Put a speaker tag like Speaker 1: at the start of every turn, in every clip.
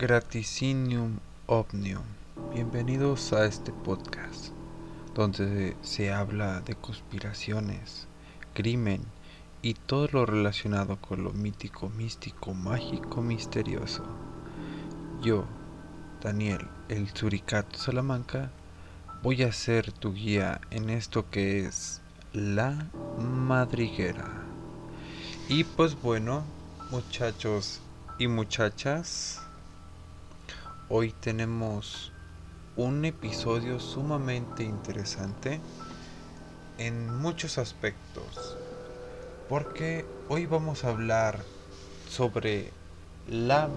Speaker 1: Graticinium Omnium. Bienvenidos a este podcast, donde se habla de conspiraciones, crimen y todo lo relacionado con lo mítico, místico, mágico, misterioso. Yo, Daniel, el Suricato Salamanca, voy a ser tu guía en esto que es la madriguera. Y pues bueno, muchachos y muchachas, hoy tenemos un episodio sumamente interesante en muchos aspectos. Porque hoy vamos a hablar sobre la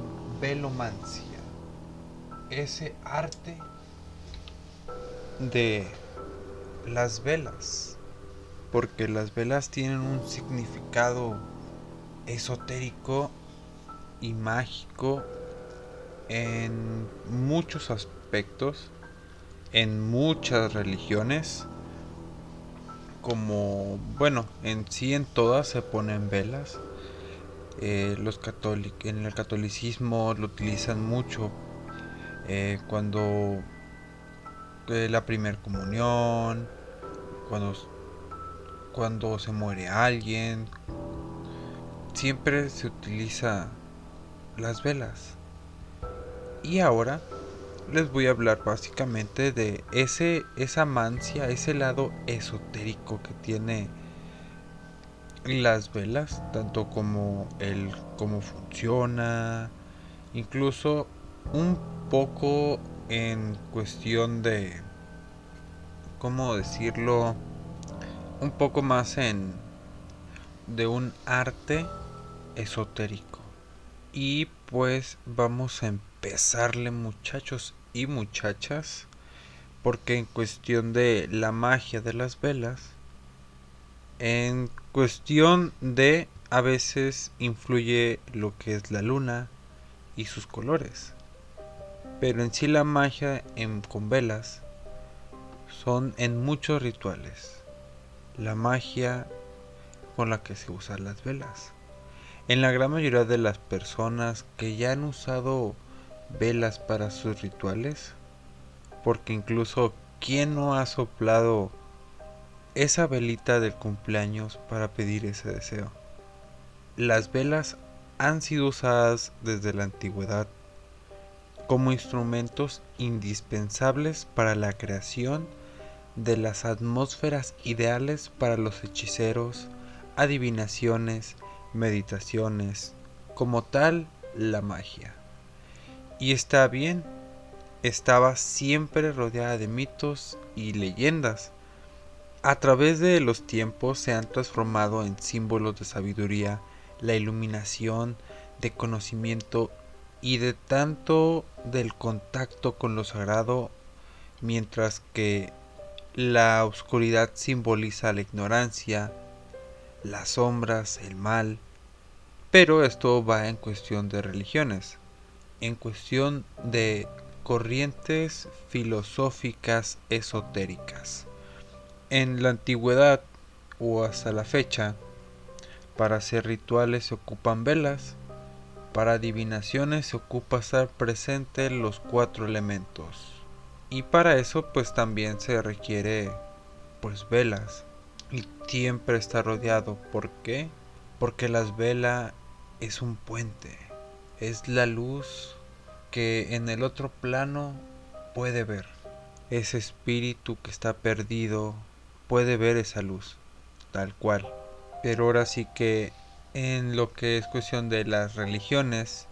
Speaker 1: velomancia, ese arte de las velas, porque las velas tienen un significado esotérico y mágico en muchos aspectos, en muchas religiones, como, bueno, en sí en todas se ponen velas. Eh, los en el catolicismo lo utilizan mucho eh, cuando eh, la primera comunión, cuando, cuando se muere alguien, siempre se utiliza las velas. Y ahora les voy a hablar básicamente de ese esa mancia, ese lado esotérico que tiene las velas, tanto como el cómo funciona, incluso un poco en cuestión de cómo decirlo, un poco más en de un arte esotérico. Y pues vamos a empezarle muchachos y muchachas. Porque en cuestión de la magia de las velas. En cuestión de a veces influye lo que es la luna y sus colores. Pero en sí la magia con velas son en muchos rituales. La magia con la que se usan las velas. En la gran mayoría de las personas que ya han usado velas para sus rituales, porque incluso ¿quién no ha soplado esa velita del cumpleaños para pedir ese deseo? Las velas han sido usadas desde la antigüedad como instrumentos indispensables para la creación de las atmósferas ideales para los hechiceros, adivinaciones, meditaciones, como tal la magia. Y está bien, estaba siempre rodeada de mitos y leyendas. A través de los tiempos se han transformado en símbolos de sabiduría, la iluminación, de conocimiento y de tanto del contacto con lo sagrado, mientras que la oscuridad simboliza la ignorancia, las sombras, el mal. Pero esto va en cuestión de religiones, en cuestión de corrientes filosóficas esotéricas. En la antigüedad o hasta la fecha, para hacer rituales se ocupan velas, para adivinaciones se ocupa estar presente los cuatro elementos. Y para eso pues también se requiere pues velas y siempre está rodeado. ¿Por qué? Porque las velas es un puente, es la luz que en el otro plano puede ver. Ese espíritu que está perdido puede ver esa luz, tal cual. Pero ahora sí que en lo que es cuestión de las religiones,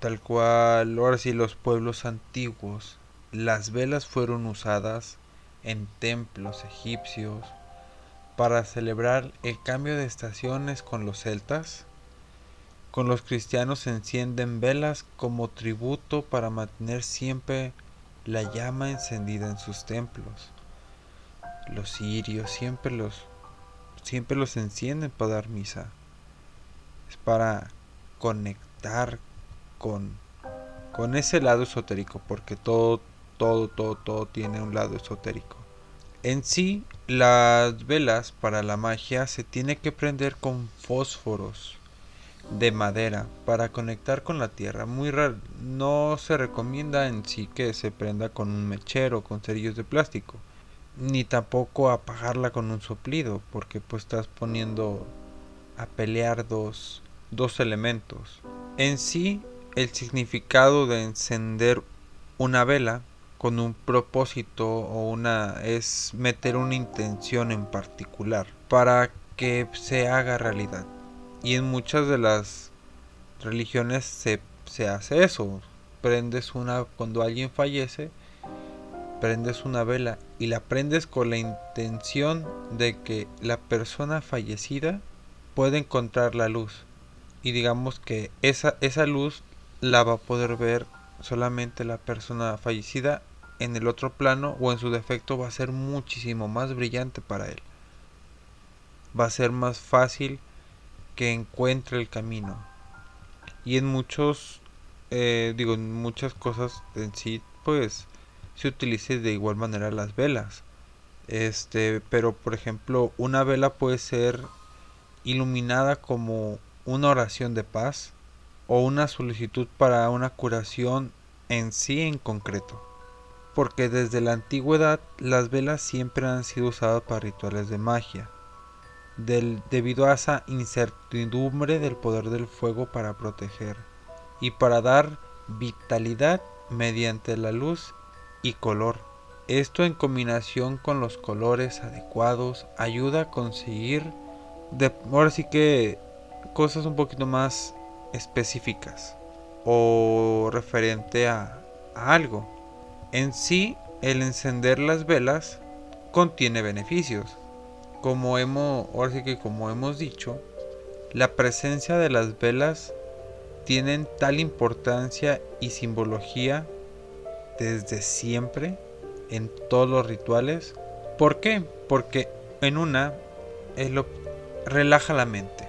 Speaker 1: tal cual, ahora sí los pueblos antiguos, las velas fueron usadas en templos egipcios, para celebrar el cambio de estaciones con los celtas. Con los cristianos encienden velas como tributo para mantener siempre la llama encendida en sus templos. Los sirios siempre los siempre los encienden para dar misa. Es para conectar con con ese lado esotérico, porque todo todo todo todo tiene un lado esotérico. En sí, las velas para la magia se tiene que prender con fósforos, de madera para conectar con la tierra. Muy raro, no se recomienda en sí que se prenda con un mechero con cerillos de plástico, ni tampoco apagarla con un soplido, porque pues estás poniendo a pelear dos, dos elementos. En sí, el significado de encender una vela con un propósito o una es meter una intención en particular para que se haga realidad. Y en muchas de las religiones se, se hace eso. Prendes una, cuando alguien fallece, prendes una vela y la prendes con la intención de que la persona fallecida pueda encontrar la luz. Y digamos que esa, esa luz la va a poder ver solamente la persona fallecida en el otro plano o en su defecto va a ser muchísimo más brillante para él. Va a ser más fácil que encuentre el camino. Y en muchos, eh, digo, muchas cosas en sí, pues se utilice de igual manera las velas. Este, pero por ejemplo, una vela puede ser iluminada como una oración de paz o una solicitud para una curación en sí en concreto. Porque desde la antigüedad las velas siempre han sido usadas para rituales de magia, debido a esa incertidumbre del poder del fuego para proteger y para dar vitalidad mediante la luz y color. Esto en combinación con los colores adecuados ayuda a conseguir de, ahora sí que cosas un poquito más específicas o referente a, algo. En sí, el encender las velas contiene beneficios. Como hemos, que como hemos dicho, la presencia de las velas tienen tal importancia y simbología desde siempre en todos los rituales. ¿Por qué? Porque en una el relaja la mente.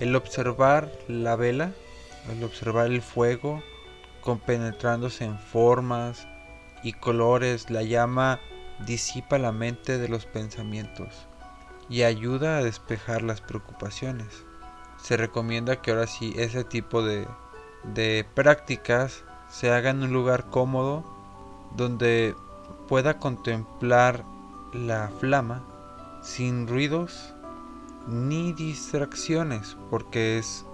Speaker 1: El observar la vela el observar el fuego compenetrándose en formas y colores, la llama disipa la mente de los pensamientos y ayuda a despejar las preocupaciones. Se recomienda que ahora sí ese tipo de, de prácticas se haga en un lugar cómodo donde pueda contemplar la flama sin ruidos ni distracciones porque es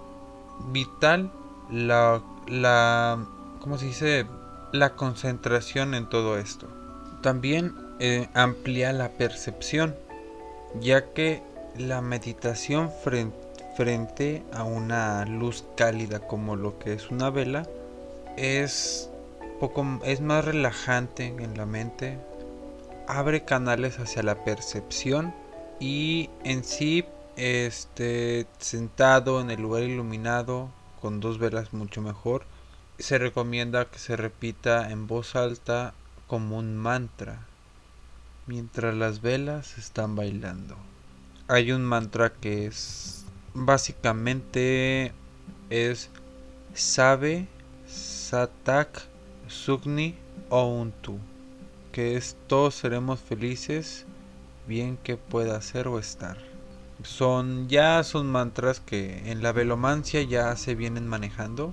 Speaker 1: vital la, la ¿cómo se dice? La concentración en todo esto. También eh, amplía la percepción, ya que la meditación frente, a una luz cálida como lo que es una vela es poco es más relajante en la mente, abre canales hacia la percepción y en sí este sentado en el lugar iluminado con dos velas mucho mejor se recomienda que se repita en voz alta como un mantra mientras las velas están bailando hay un mantra que es básicamente es sabe satak sugni ountu que es todos seremos felices bien que pueda ser o estar son ya son mantras que en la velomancia ya se vienen manejando.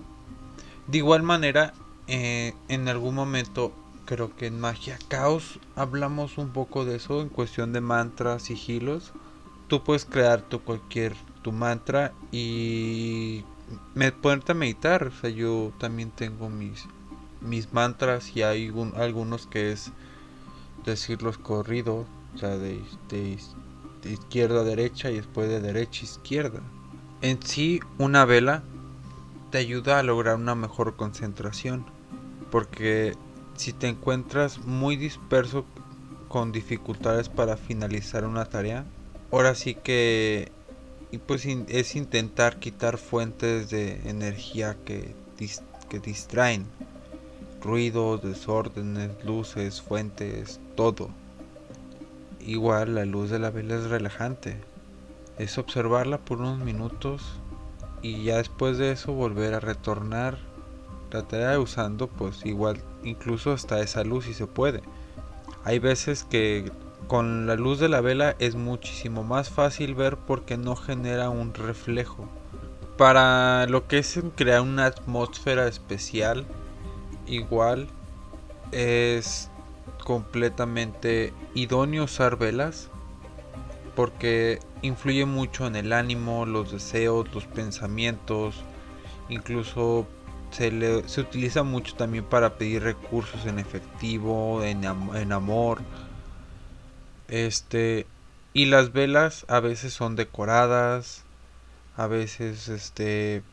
Speaker 1: De igual manera, eh, en algún momento creo que en Magia Caos hablamos un poco de eso en cuestión de mantras, sigilos. Tú puedes crear tu cualquier tu mantra y me ponerte a meditar. O sea, yo también tengo mis mis mantras y hay algunos que es decirlos corridos, o sea, de izquierda a derecha y después de derecha a izquierda. En sí, una vela te ayuda a lograr una mejor concentración, porque si te encuentras muy disperso con dificultades para finalizar una tarea, ahora sí que pues es intentar quitar fuentes de energía que, que distraen, ruidos, desórdenes, luces, fuentes, todo. Igual la luz de la vela es relajante. Es observarla por unos minutos y ya después de eso volver a retornar usando pues igual incluso hasta esa luz si se puede. Hay veces que con la luz de la vela es muchísimo más fácil ver porque no genera un reflejo. para lo que es crear una atmósfera especial, igual es completamente idóneo usar velas porque influye mucho en el ánimo, los deseos, los pensamientos, incluso se, le, se utiliza mucho también para pedir recursos en efectivo, en, en amor. Este, y las velas a veces son decoradas, a veces este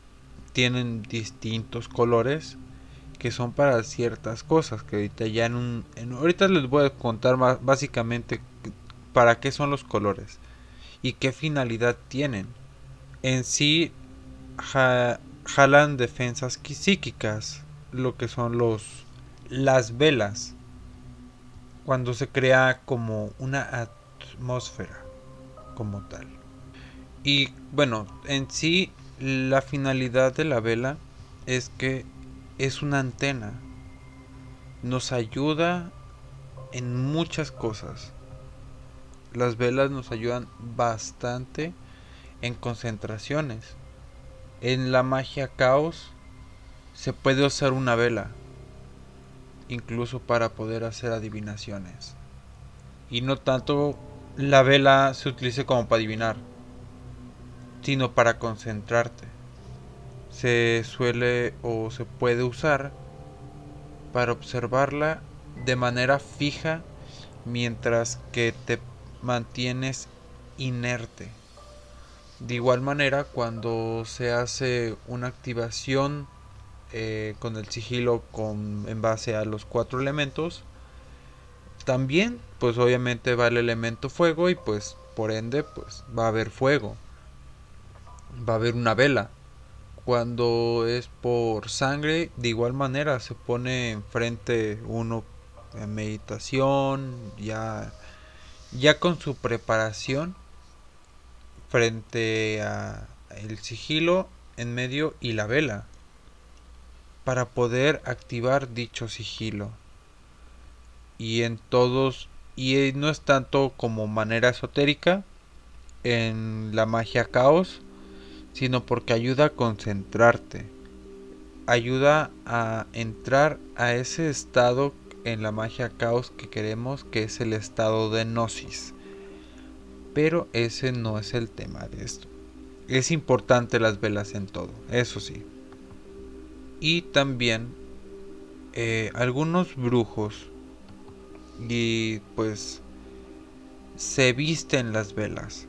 Speaker 1: tienen distintos colores que son para ciertas cosas que ahorita ya en un ahorita les voy a contar más, básicamente para qué son los colores y qué finalidad tienen en sí jalan defensas psíquicas lo que son los las velas cuando se crea como una atmósfera como tal y bueno, en sí la finalidad de la vela es que es una antena. Nos ayuda en muchas cosas. Las velas nos ayudan bastante en concentraciones. En la magia caos se puede usar una vela, incluso para poder hacer adivinaciones. Y no tanto la vela se utilice como para adivinar, sino para concentrarte. Se suele o se puede usar para observarla de manera fija mientras que te mantienes inerte. De igual manera, cuando se hace una activación eh, con el sigilo con, en base a los cuatro elementos, también, pues obviamente va el elemento fuego y pues por ende, pues va a haber fuego va a haber una vela. Cuando es por sangre, de igual manera se pone enfrente uno en meditación, ya, ya con su preparación frente a el sigilo en medio y la vela para poder activar dicho sigilo. Y en todos, y no es tanto como manera esotérica, en la magia caos, sino porque ayuda a concentrarte, ayuda a entrar a ese estado en la magia caos que queremos, que es el estado de gnosis. Pero ese no es el tema de esto. Es importante las velas en todo, eso sí. Y también eh, algunos brujos y pues se visten las velas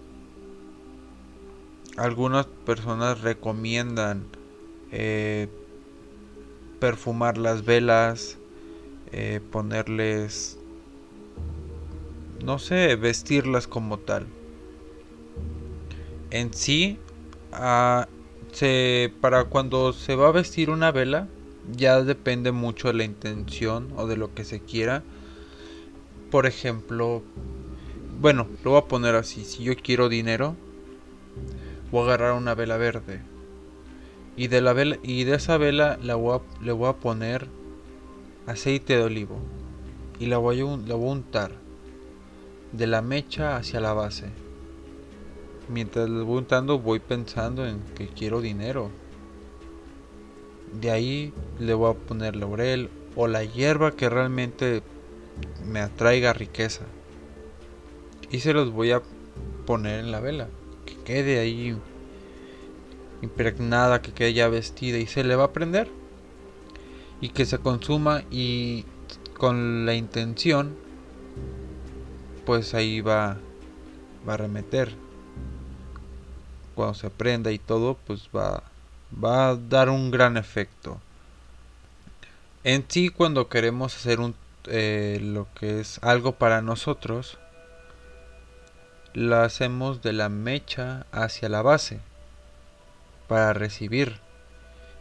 Speaker 1: algunas personas recomiendan eh, perfumar las velas, eh, ponerles, no sé, vestirlas como tal. En sí, ah, se, para cuando se va a vestir una vela, ya depende mucho de la intención o de lo que se quiera. Por ejemplo, bueno, lo voy a poner así, si yo quiero dinero, voy a agarrar una vela verde. Y de, la vela, y de esa vela la le voy a poner aceite de olivo. Y la voy, a, la voy a untar de la mecha hacia la base. Mientras la voy untando voy pensando en que quiero dinero. De ahí le voy a poner laurel o la hierba que realmente me atraiga riqueza. Y se los voy a poner en la vela quede ahí impregnada, que quede ya vestida y se le va a prender y que se consuma y con la intención pues ahí va va a remeter. Cuando se prenda y todo pues va va a dar un gran efecto. En sí cuando queremos hacer un eh, lo que es algo para nosotros la hacemos de la mecha hacia la base para recibir.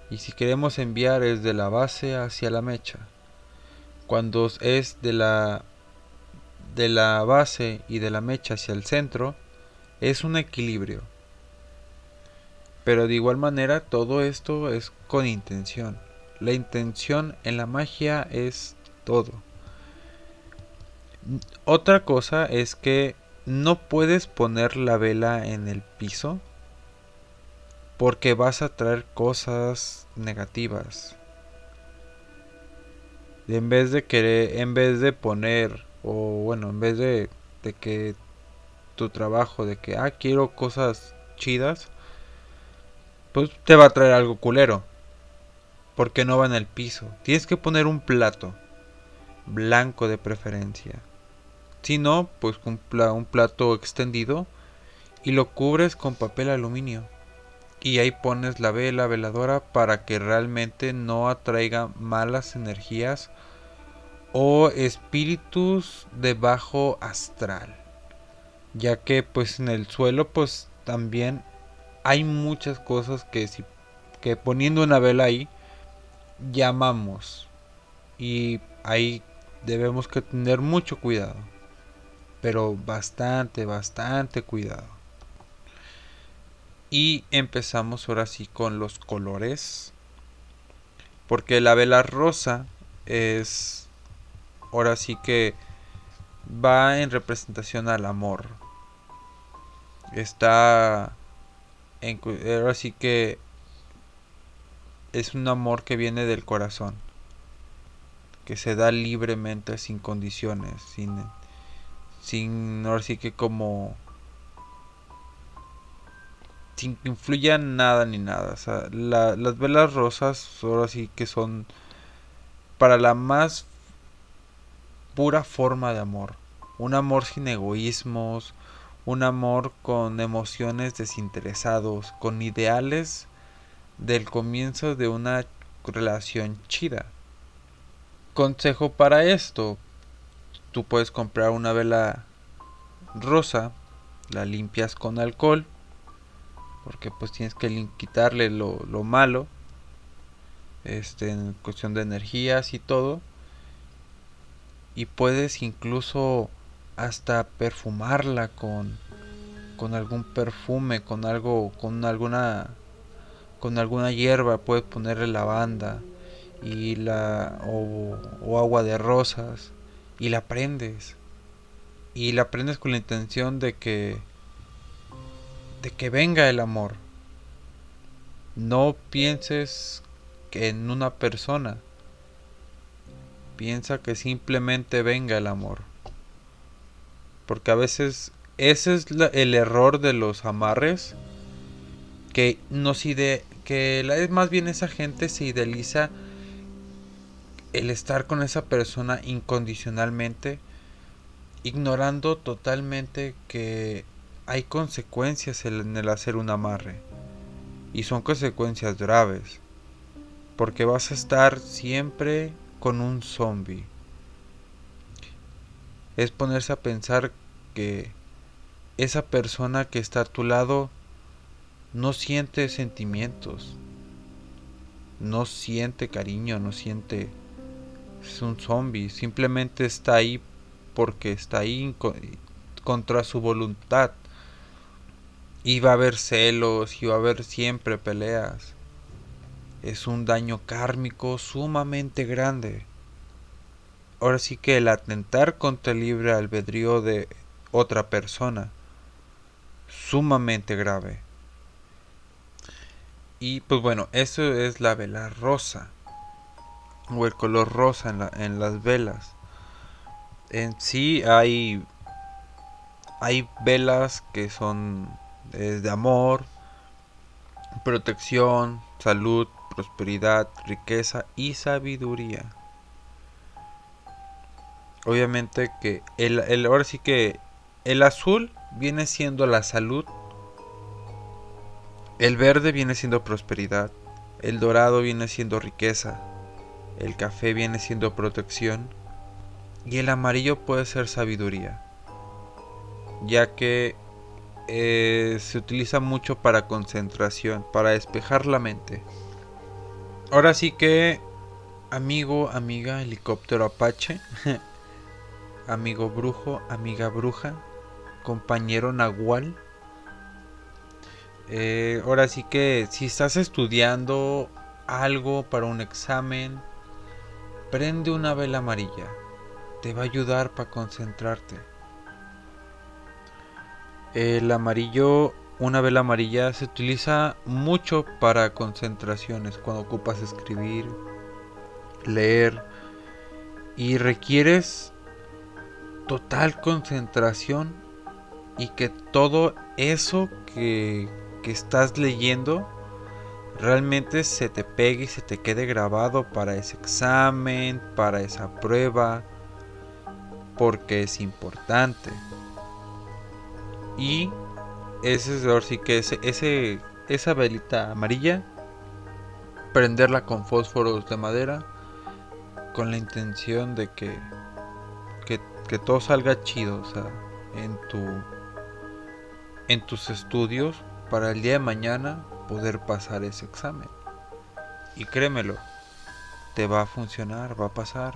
Speaker 1: Y si queremos enviar es de la base hacia la mecha. Cuando es de la de la base y de la mecha hacia el centro es un equilibrio. Pero de igual manera todo esto es con intención. La intención en la magia es todo. Otra cosa es que no puedes poner la vela en el piso porque vas a traer cosas negativas. En vez de querer, en vez de poner, o bueno, en vez de, de que tu trabajo, de que, ah, quiero cosas chidas, pues te va a traer algo culero. Porque no va en el piso. Tienes que poner un plato. Blanco de preferencia. Si no, pues un, un plato extendido. Y lo cubres con papel aluminio. Y ahí pones la vela veladora para que realmente no atraiga malas energías o espíritus de bajo astral. Ya que pues en el suelo pues también hay muchas cosas que si que poniendo una vela ahí llamamos y ahí debemos que tener mucho cuidado pero bastante bastante cuidado y empezamos ahora sí con los colores porque la vela rosa es ahora sí que va en representación al amor está ahora sí que es un amor que viene del corazón, que se da libremente sin condiciones, sin, sin ahora sí que como sin que influya nada ni nada. las velas rosas ahora sí que son para la más pura forma de amor. Un amor sin egoísmos, un amor con emociones desinteresados, con ideales del comienzo de una relación chida. Consejo para esto, tú puedes comprar una vela rosa, la limpias con alcohol, porque pues tienes que quitarle lo, lo malo, este, en cuestión de energías y todo, y puedes incluso hasta perfumarla con, con algún perfume, con algo, con alguna, con alguna hierba, puedes ponerle lavanda y la o, o agua de rosas y la prendes y la prendes con la intención de que de que venga el amor. No pienses que en una persona. Piensa que simplemente venga el amor. Porque a veces ese es el error de los amarres. Que nos ide que es más bien esa gente se idealiza el estar con esa persona incondicionalmente, ignorando totalmente que hay consecuencias en el hacer un amarre. Y son consecuencias graves. Porque vas a estar siempre con un zombie es ponerse a pensar que esa persona que está a tu lado no siente sentimientos, no siente cariño, no siente... Es un zombie, simplemente está ahí porque está ahí contra su voluntad. Y va a haber celos y va a haber siempre peleas. Es un daño kármico sumamente grande ahora sí que el atentar contra el libre albedrío de otra persona, sumamente grave. Y pues bueno, eso es la vela rosa, o el color rosa en, en las velas. En sí hay, hay velas que son de amor, protección, salud, prosperidad, riqueza y sabiduría obviamente que el, el, ahora sí que el azul viene siendo la salud, el verde viene siendo prosperidad, el dorado viene siendo riqueza, el café viene siendo protección y el amarillo puede ser sabiduría, ya que eh, se utiliza mucho para concentración, para despejar la mente. Ahora sí que, amigo, amiga, helicóptero Apache. amigo brujo, amiga bruja, compañero nahual. Eh, ahora sí que si estás estudiando algo para un examen, prende una vela amarilla. Te va a ayudar para concentrarte. El amarillo una vela amarilla se utiliza mucho para concentraciones, cuando ocupas escribir, leer y requieres total concentración y que todo eso que, que estás leyendo realmente se te pegue y se te quede grabado para ese examen, para esa prueba, porque es importante. Y ese es sí que ese, ese, esa velita amarilla, prenderla con fósforos de madera, con la intención de que, que, que todo salga chido, o sea, en tu en tus estudios para el día de mañana poder pasar ese examen. Y créemelo, te va a funcionar, va a pasar.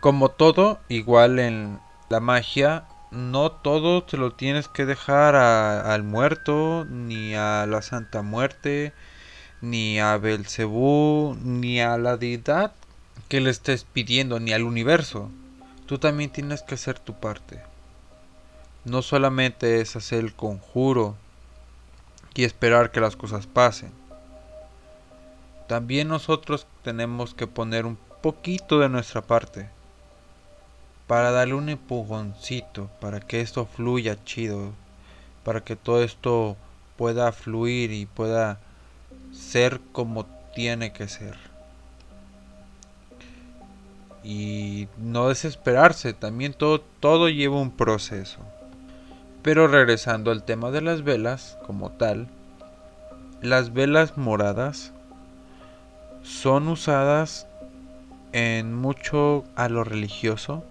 Speaker 1: Como todo, igual en la magia, no todo te lo tienes que dejar al muerto, ni a la Santa Muerte, ni a Belcebú, ni a la deidad que le estés pidiendo, ni al universo. Tú también tienes que hacer tu parte. No solamente es hacer el conjuro y esperar que las cosas pasen. También nosotros tenemos que poner un poquito de nuestra parte para darle un empujoncito, para que esto fluya chido, para que todo esto pueda fluir y pueda ser como tiene que ser. Y no desesperarse, también todo, todo lleva un proceso. Pero regresando al tema de las velas como tal, las velas moradas son usadas en mucho a lo religioso,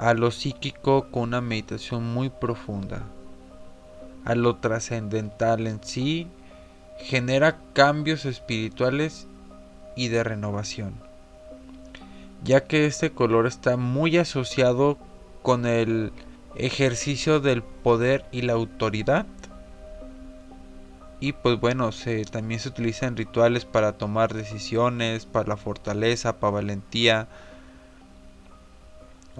Speaker 1: a lo psíquico con una meditación muy profunda, a lo trascendental en sí, genera cambios espirituales y de renovación, ya que este color está muy asociado con el ejercicio del poder y la autoridad. Y pues bueno, también se utiliza en rituales para tomar decisiones, para la fortaleza, para valentía.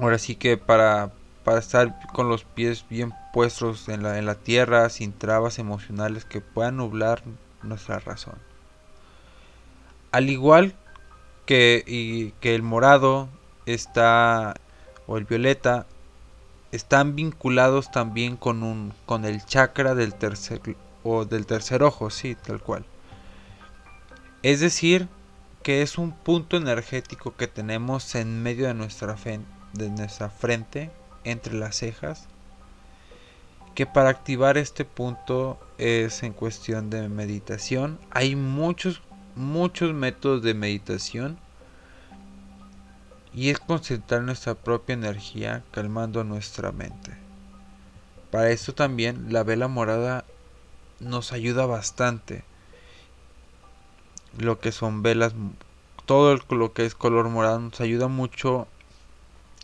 Speaker 1: Ahora sí que para, para estar con los pies bien puestos en la, en la tierra, sin trabas emocionales que puedan nublar nuestra razón. Al igual que, y, que el morado está, o el violeta, están vinculados también con un con el chakra del tercer o del tercer ojo, sí, tal cual. Es decir, que es un punto energético que tenemos en medio de nuestra, de nuestra frente, entre las cejas, que para activar este punto es en cuestión de meditación. Hay muchos, muchos métodos de meditación y es concentrar nuestra propia energía calmando nuestra mente. Para esto también la vela morada nos ayuda bastante. Lo que son velas, todo lo que es color morado nos ayuda mucho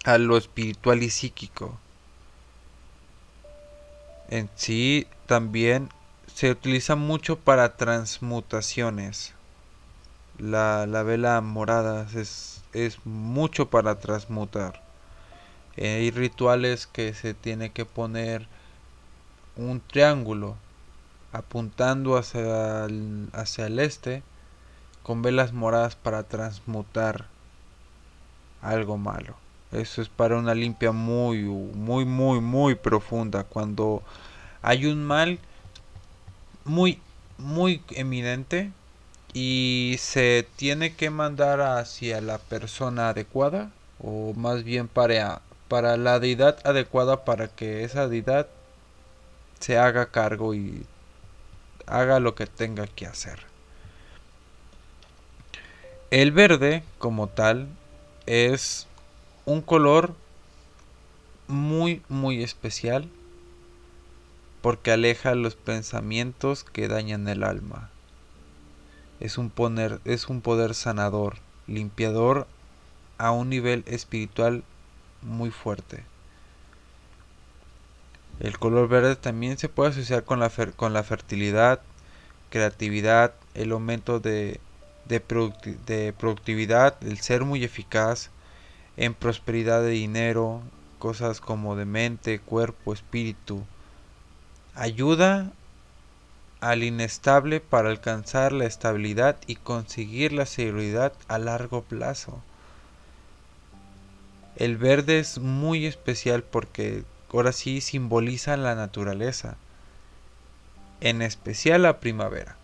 Speaker 1: a lo espiritual y psíquico. En sí también se utiliza mucho para transmutaciones. La, la vela morada es es mucho para transmutar. Eh, hay rituales que se tiene que poner un triángulo apuntando hacia hacia el este con velas moradas para transmutar algo malo. Eso es para una limpia muy, muy, muy, muy profunda. Cuando hay un mal muy, muy eminente, y se tiene que mandar hacia la persona adecuada o más bien para, para la deidad adecuada para que esa deidad se haga cargo y haga lo que tenga que hacer. El verde como tal es un color muy muy especial porque aleja los pensamientos que dañan el alma es un, poner, es un poder sanador, limpiador a un nivel espiritual muy fuerte. El color verde también se puede asociar con la, con la fertilidad, creatividad, el aumento de, de, de productividad, el ser muy eficaz, en prosperidad de dinero, cosas como de mente, cuerpo, espíritu. Ayuda al inestable para alcanzar la estabilidad y conseguir la seguridad a largo plazo. El verde es muy especial porque ahora sí simboliza la naturaleza, en especial la primavera.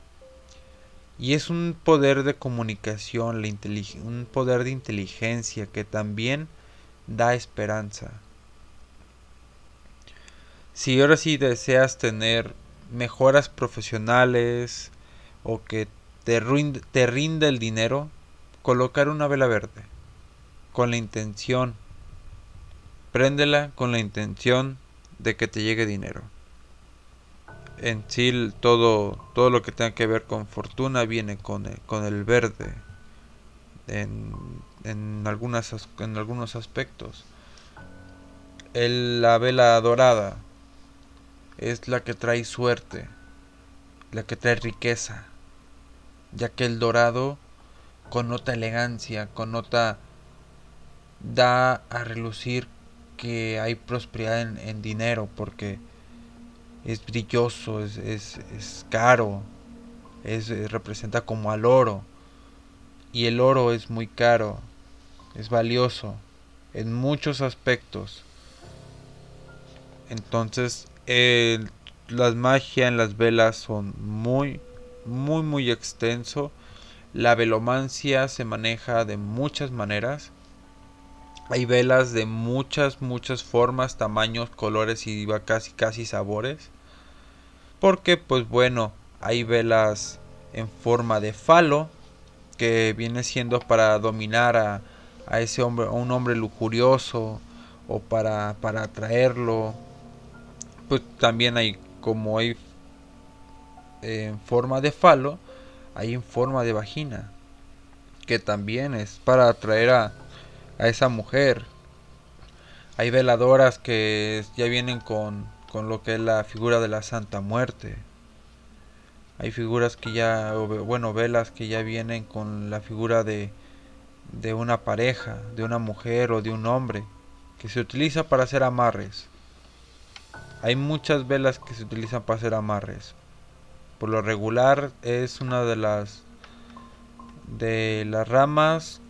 Speaker 1: Y es un poder de comunicación, un poder de inteligencia que también da esperanza. Si ahora sí deseas tener mejoras profesionales o que te, te rinda el dinero, colocar una vela verde con la intención, préndela con la intención de que te llegue dinero. En sí todo, todo lo que tenga que ver con fortuna viene con el, con el verde en, en, en algunos aspectos. El, la vela dorada es la que trae suerte, la que trae riqueza, ya que el dorado connota elegancia, connota da a relucir que hay prosperidad en, dinero porque es brilloso, es, es, caro, es, representa como al oro. Y el oro es muy caro, es valioso en muchos aspectos. Entonces, las magias en las velas son muy, muy, muy extenso. La velomancia se maneja de muchas maneras. Hay velas de muchas, muchas formas, tamaños, colores y casi, casi sabores. Porque, pues bueno, hay velas en forma de falo, que viene siendo para dominar a, a ese hombre, a un hombre lujurioso, o para, para atraerlo. Pues también hay, como hay en forma de falo, hay en forma de vagina, que también es para atraer a, a esa mujer. Hay veladoras que ya vienen con, con lo que es la figura de la Santa Muerte. Hay figuras que ya, bueno, velas que ya vienen con la figura de, de una pareja, de una mujer o de un hombre, que se utiliza para hacer amarres. Hay muchas velas que se utilizan para hacer amarres. Por lo regular es una de las de las ramas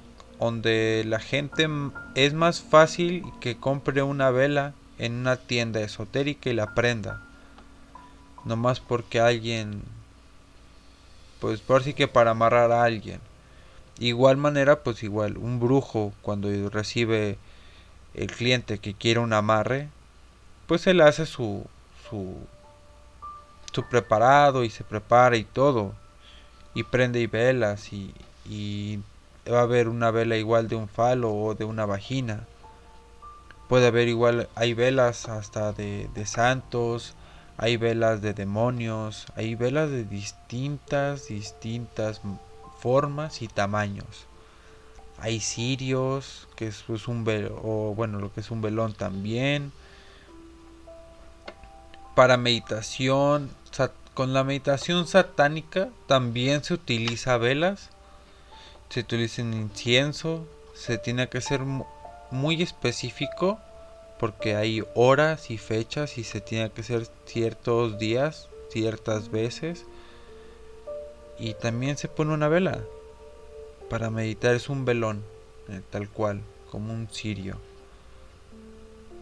Speaker 1: donde la gente es más fácil que compre una vela en una tienda esotérica y la prenda. No más porque alguien, pues por sí que para amarrar a alguien. Igual manera, pues igual, un brujo cuando recibe el cliente que quiere un amarre, pues él hace su, su, su preparado y se prepara y todo. Y prende y velas y, y va a haber una vela igual de un falo o de una vagina. Puede haber igual, hay velas hasta de, de santos, hay velas de demonios, hay velas de distintas, distintas formas y tamaños. Hay cirios, que es pues, un velón, o bueno, lo que es un velón también. Para meditación, con la meditación satánica también se utiliza velas se utiliza incienso, se tiene que ser muy específico porque hay horas y fechas y se tiene que ser ciertos días, ciertas veces. Y también se pone una vela para meditar, es un velón, eh, tal cual, como un cirio.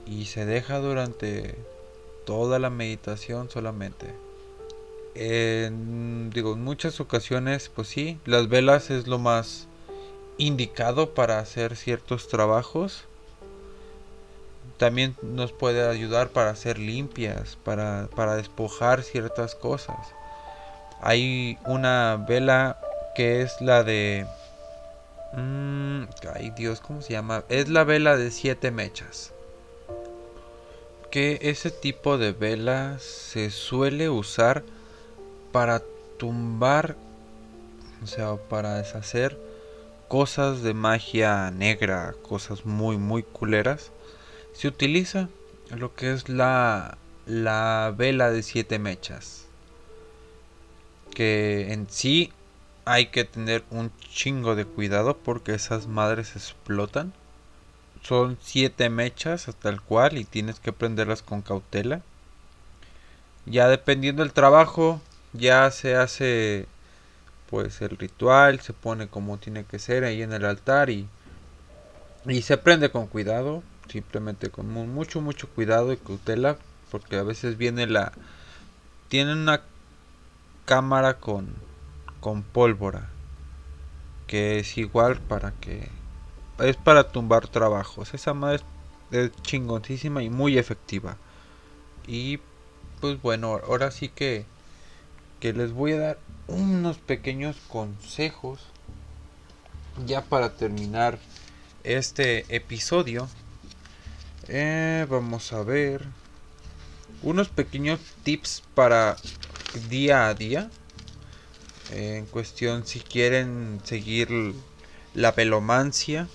Speaker 1: Y se deja durante toda la meditación solamente. En, digo, en muchas ocasiones, pues sí, las velas es lo más indicado para hacer ciertos trabajos. También nos puede ayudar para hacer limpias, para, para despojar ciertas cosas. Hay una vela que es la de... Mmm, ay Dios, ¿cómo se llama? Es la vela de siete mechas que ese tipo de vela se suele usar para tumbar, o sea, para deshacer cosas de magia negra, cosas muy, muy culeras, se utiliza lo que es la, la vela de siete mechas. Que en sí hay que tener un chingo de cuidado porque esas madres explotan. son siete mechas hasta el cual y tienes que prenderlas con cautela. Ya dependiendo del trabajo, ya se hace pues el ritual, se pone como tiene que ser ahí en el altar y, y se prende con cuidado, simplemente con mucho mucho cuidado y cautela, porque a veces viene la tiene una cámara con con pólvora que es igual para que es para tumbar trabajos. Esa madre es, chingoncísima y muy efectiva. Y pues bueno, ahora sí que que les voy a dar unos pequeños consejos ya para terminar este episodio. Eh, vamos a ver unos pequeños tips para día a día en cuestión si quieren seguir la velomancia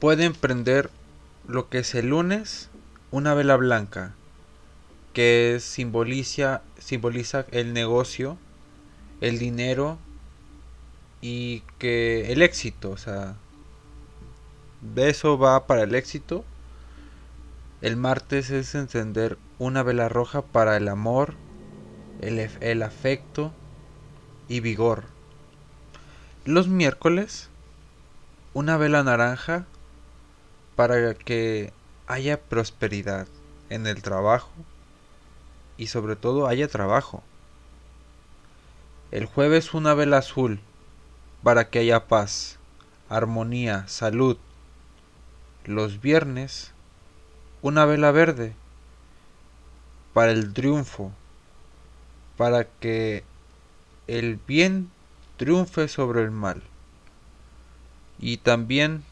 Speaker 1: pueden prender lo que es el lunes una vela blanca que simboliza simboliza el negocio el dinero y que el éxito o sea eso va para el éxito el martes es encender una vela roja para el amor el, el afecto y vigor. Los miércoles, una vela naranja para que haya prosperidad en el trabajo y sobre todo haya trabajo. El jueves una vela azul para que haya paz, armonía, salud. Los viernes una vela verde para el triunfo, para que el bien triunfe sobre el mal. Y también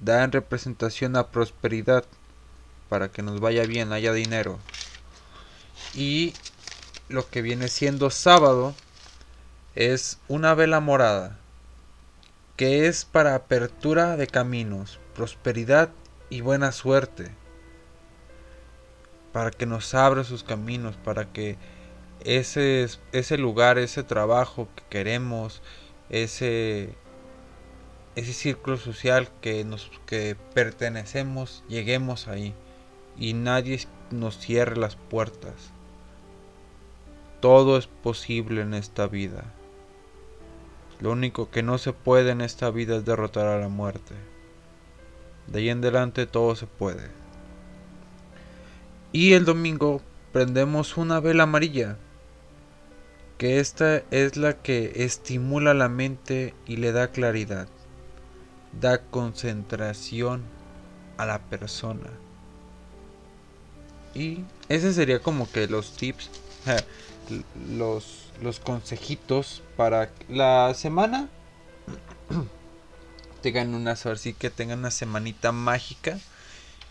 Speaker 1: da en representación a prosperidad, para que nos vaya bien, haya dinero. Y lo que viene siendo sábado es una vela morada, que es para apertura de caminos, prosperidad y buena suerte. Para que nos abra sus caminos, para que ese, ese lugar, ese trabajo que queremos, ese, ese círculo social que nos que pertenecemos, lleguemos ahí y nadie nos cierre las puertas. Todo es posible en esta vida. Lo único que no se puede en esta vida es derrotar a la muerte. De ahí en adelante todo se puede. Y el domingo prendemos una vela amarilla que esta es la que estimula la mente y le da claridad, da concentración a la persona. Y ese sería como que los tips, los, los consejitos para la semana. tengan una así que tengan una semanita mágica,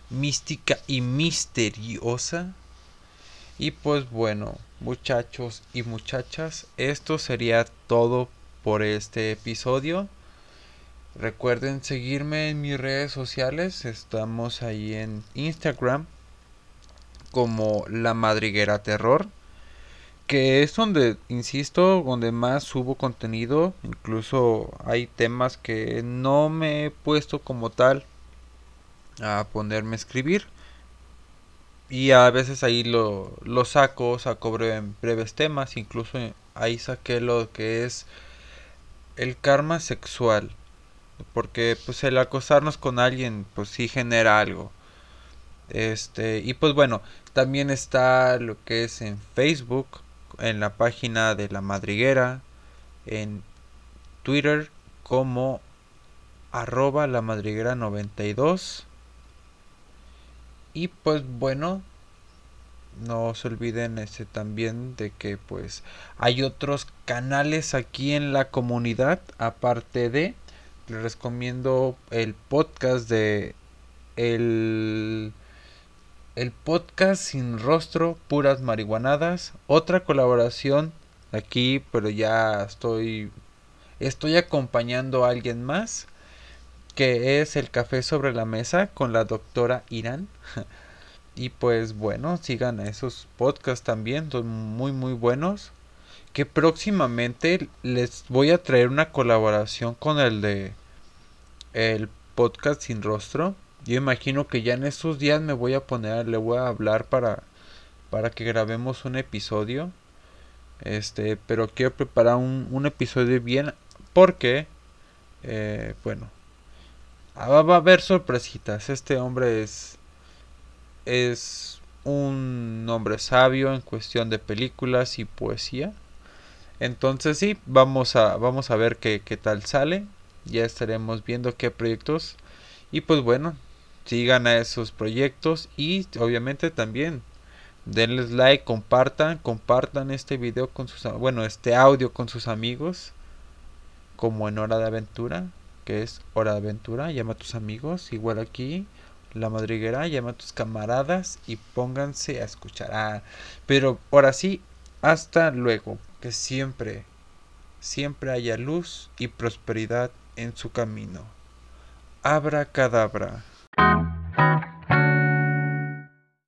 Speaker 1: mística y misteriosa. Y pues bueno, muchachos y muchachas, esto sería todo por este episodio. Recuerden seguirme en mis redes sociales. Estamos ahí en Instagram como La Madriguera Terror. Que es donde, insisto, donde más subo contenido. Incluso hay temas que no me he puesto como tal a ponerme a escribir. Y a veces ahí lo, lo saco, saco breves temas, incluso ahí saqué lo que es el karma sexual. Porque pues el acosarnos con alguien pues sí genera algo. Este, y pues bueno, también está lo que es en Facebook, en la página de la madriguera, en Twitter como arroba la madriguera 92 y pues bueno, no se olviden ese también de que pues hay otros canales aquí en la comunidad aparte de les recomiendo el podcast de el el podcast sin rostro puras marihuanadas otra colaboración aquí pero ya estoy estoy acompañando a alguien más que es el café sobre la mesa con la doctora Irán. y pues bueno, sigan esos podcasts también, son muy muy buenos. Que próximamente les voy a traer una colaboración con el de el podcast sin rostro. Yo imagino que ya en estos días me voy a poner, le voy a hablar para, para que grabemos un episodio. Este, pero quiero preparar un, un episodio bien porque, eh, bueno, ah, va, a haber sorpresitas. Este hombre es, es un hombre sabio en cuestión de películas y poesía. Entonces sí, vamos a, vamos a ver qué, qué tal sale. Ya estaremos viendo qué proyectos. Y pues bueno, sigan a esos proyectos y obviamente también denles like, compartan, compartan este video con sus bueno, este audio con sus amigos como en Hora de Aventura, que es Hora de Aventura, llama a tus amigos, igual aquí la madriguera, llama a tus camaradas y pónganse a escuchar. Ah, pero ahora sí, hasta luego, que siempre siempre haya luz y prosperidad en su camino. Abra cadabra. Thank you.